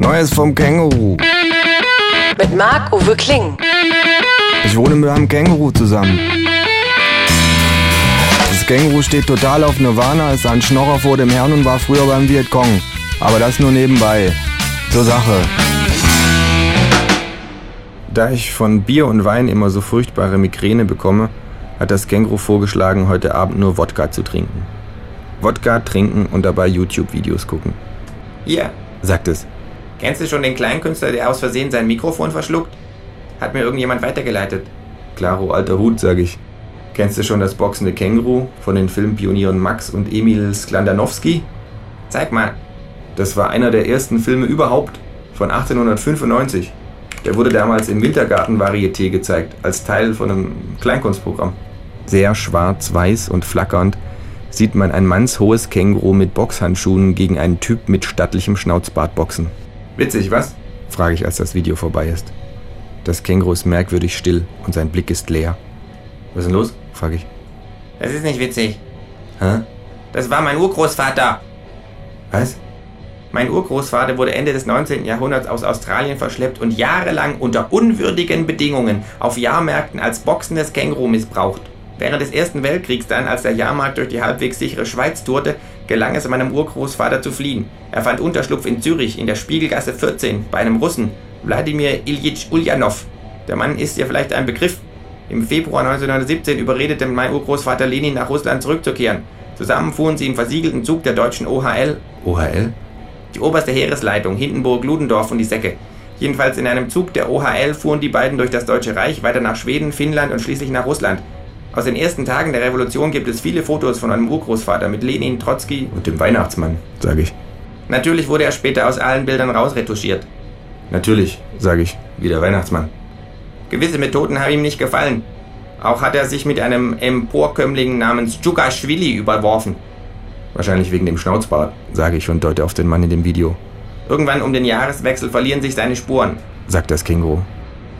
Neues vom Känguru. Mit Marc-Uwe Kling. Ich wohne mit einem Känguru zusammen. Das Känguru steht total auf Nirvana, ist ein Schnorrer vor dem Herrn und war früher beim Vietcong. Aber das nur nebenbei. Zur Sache. Da ich von Bier und Wein immer so furchtbare Migräne bekomme, hat das Känguru vorgeschlagen, heute Abend nur Wodka zu trinken. Wodka trinken und dabei YouTube-Videos gucken. Hier, Sagt es. Kennst du schon den Kleinkünstler, der aus Versehen sein Mikrofon verschluckt? Hat mir irgendjemand weitergeleitet. Klaro, alter Hut, sag ich. Kennst du schon das boxende Känguru von den Filmpionieren Max und Emil Sklandanowski? Zeig mal. Das war einer der ersten Filme überhaupt, von 1895. Der wurde damals im Wintergarten Varieté gezeigt, als Teil von einem Kleinkunstprogramm. Sehr schwarz-weiß und flackernd sieht man ein mannshohes Känguru mit Boxhandschuhen gegen einen Typ mit stattlichem Schnauzbart boxen. Witzig, was? frage ich, als das Video vorbei ist. Das Känguru ist merkwürdig still und sein Blick ist leer. Was ist denn los? frage ich. Das ist nicht witzig. Hä? Das war mein Urgroßvater. Was? Mein Urgroßvater wurde Ende des 19. Jahrhunderts aus Australien verschleppt und jahrelang unter unwürdigen Bedingungen auf Jahrmärkten als boxendes Känguru missbraucht. Während des Ersten Weltkriegs dann, als der Jahrmarkt durch die halbwegs sichere Schweiz tourte, gelang es meinem Urgroßvater zu fliehen. Er fand Unterschlupf in Zürich in der Spiegelgasse 14 bei einem Russen, Wladimir Iljitsch Ulyanov. Der Mann ist dir vielleicht ein Begriff. Im Februar 1917 überredete mein Urgroßvater Lenin nach Russland zurückzukehren. Zusammen fuhren sie im versiegelten Zug der deutschen OHL OHL? die oberste Heeresleitung, Hindenburg, Ludendorff und die Säcke. Jedenfalls in einem Zug der OHL fuhren die beiden durch das Deutsche Reich, weiter nach Schweden, Finnland und schließlich nach Russland. Aus den ersten Tagen der Revolution gibt es viele Fotos von meinem Urgroßvater mit Lenin, Trotzki. Und dem Weihnachtsmann, sage ich. Natürlich wurde er später aus allen Bildern rausretuschiert. Natürlich, sage ich, wie der Weihnachtsmann. Gewisse Methoden haben ihm nicht gefallen. Auch hat er sich mit einem Emporkömmling namens Djugaschwili überworfen. Wahrscheinlich wegen dem Schnauzbart, sage ich und deute auf den Mann in dem Video. Irgendwann um den Jahreswechsel verlieren sich seine Spuren. Sagt das Känguru.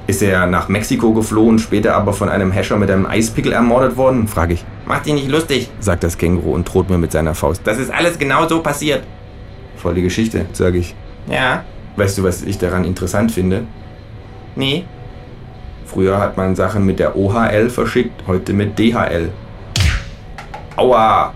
Ist er nach Mexiko geflohen, später aber von einem Hescher mit einem Eispickel ermordet worden? frage ich. Mach dich nicht lustig. Sagt das Känguru und droht mir mit seiner Faust. Das ist alles genau so passiert. Voll die Geschichte, sage ich. Ja? Weißt du, was ich daran interessant finde? Nee? Früher hat man Sachen mit der OHL verschickt, heute mit DHL. Aua!